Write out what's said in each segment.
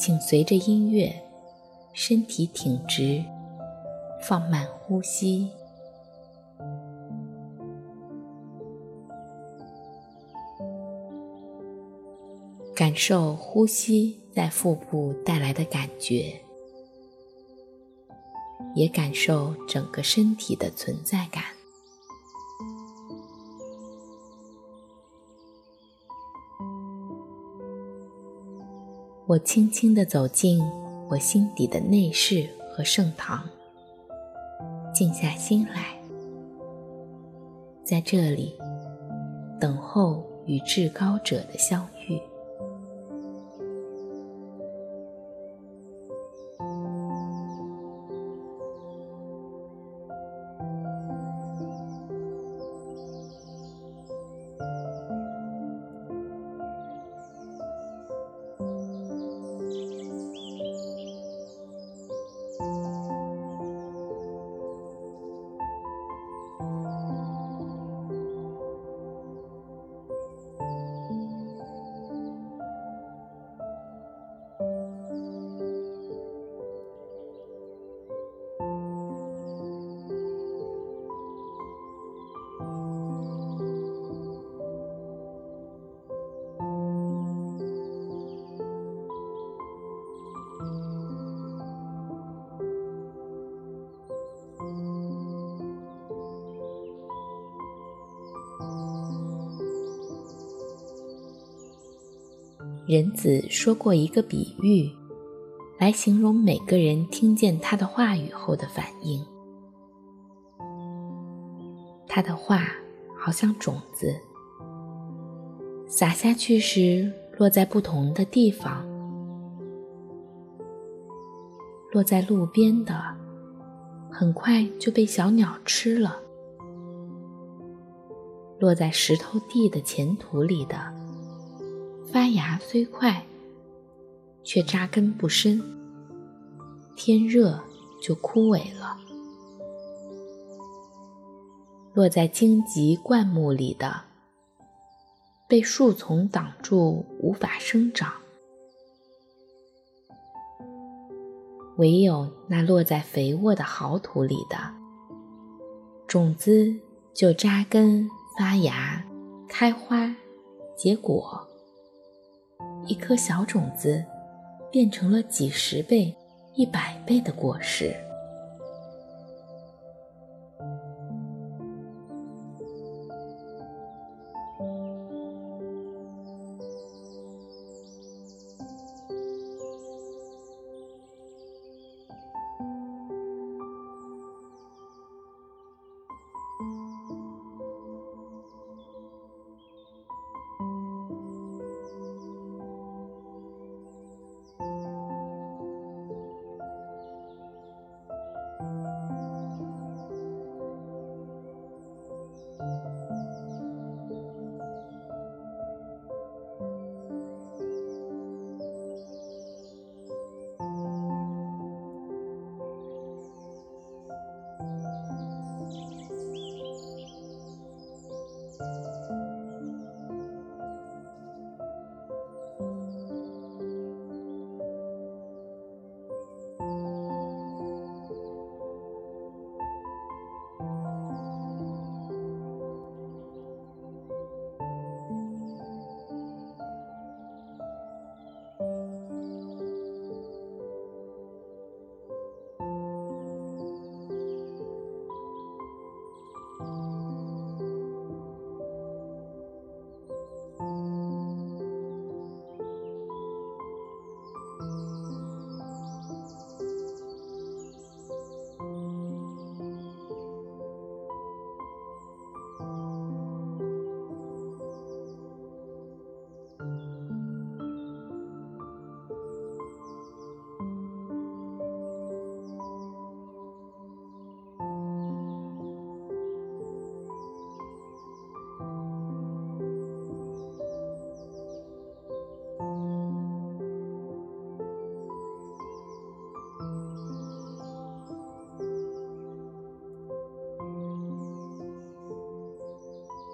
请随着音乐，身体挺直，放慢呼吸，感受呼吸在腹部带来的感觉，也感受整个身体的存在感。我轻轻的走进我心底的内室和圣堂，静下心来，在这里等候与至高者的相遇。人子说过一个比喻，来形容每个人听见他的话语后的反应。他的话好像种子，撒下去时落在不同的地方。落在路边的，很快就被小鸟吃了；落在石头地的前土里的，发芽虽快，却扎根不深，天热就枯萎了。落在荆棘灌木里的，被树丛挡住，无法生长；唯有那落在肥沃的好土里的，种子就扎根发芽，开花结果。一颗小种子，变成了几十倍、一百倍的果实。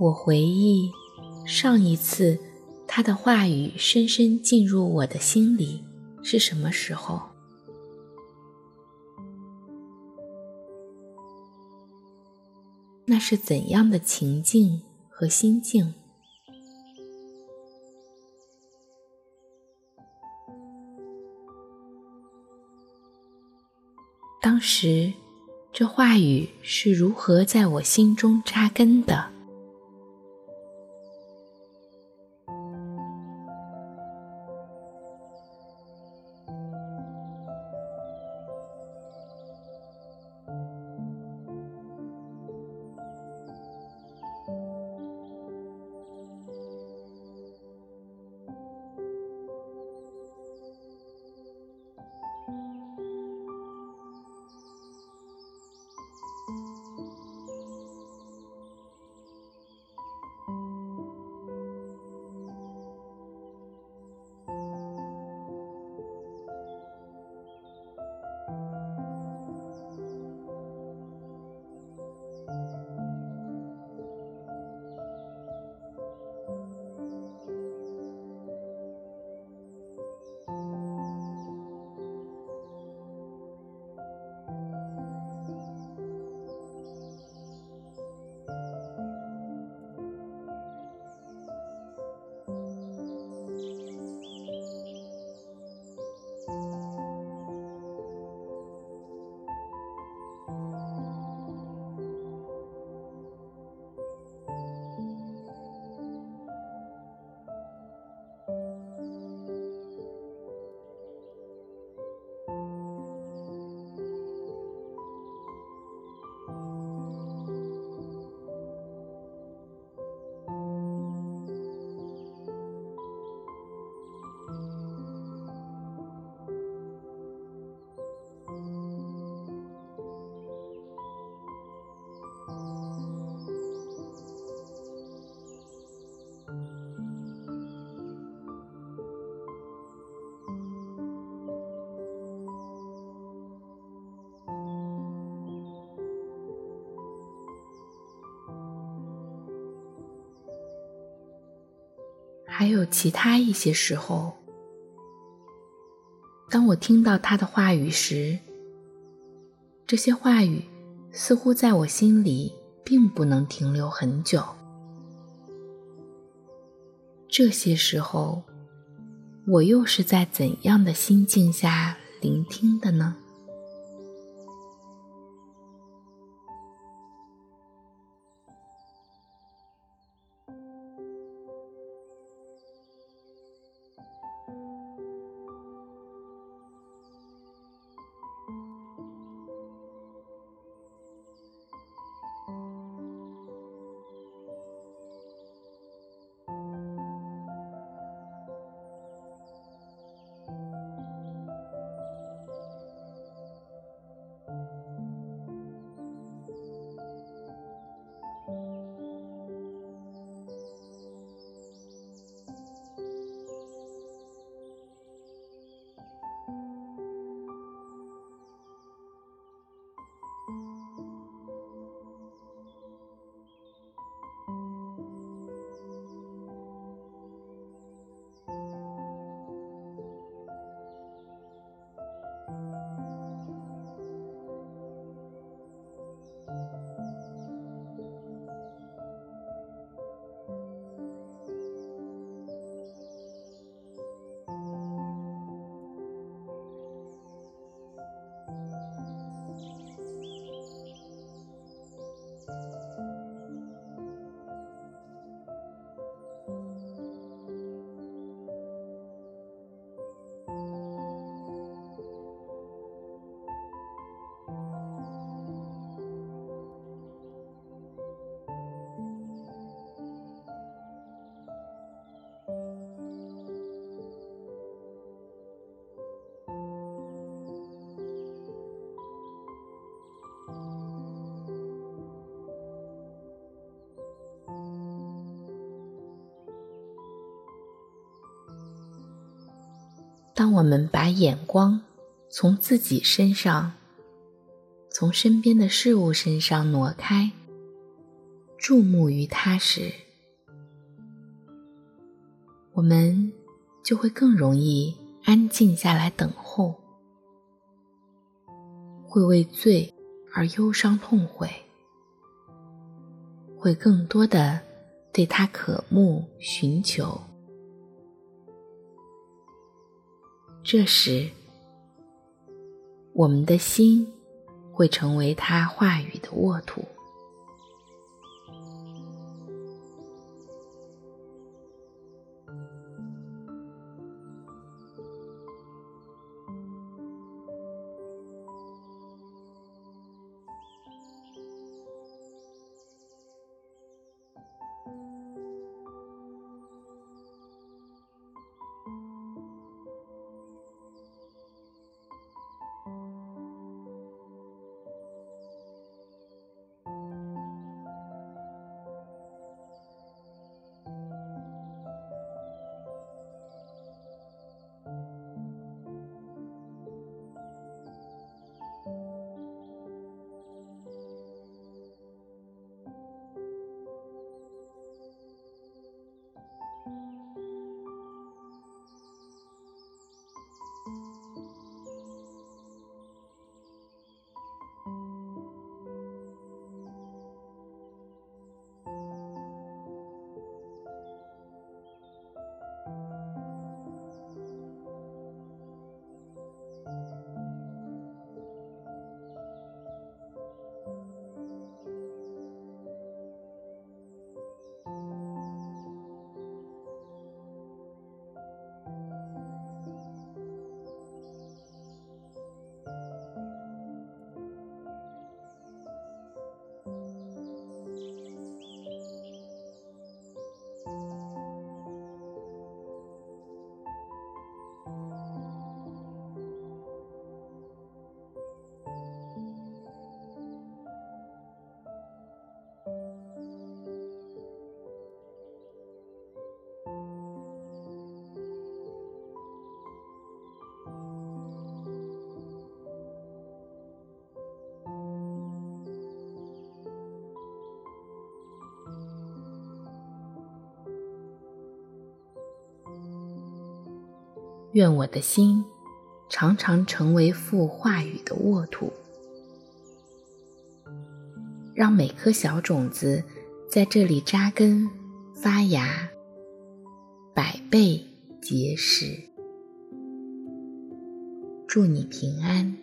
我回忆上一次他的话语深深进入我的心里是什么时候？那是怎样的情境和心境？当时，这话语是如何在我心中扎根的？还有其他一些时候，当我听到他的话语时，这些话语似乎在我心里并不能停留很久。这些时候，我又是在怎样的心境下聆听的呢？当我们把眼光从自己身上、从身边的事物身上挪开，注目于它时，我们就会更容易安静下来等候，会为罪而忧伤痛悔，会更多的对它渴慕寻求。这时，我们的心会成为他话语的沃土。愿我的心常常成为父话语的沃土，让每颗小种子在这里扎根发芽，百倍结实。祝你平安。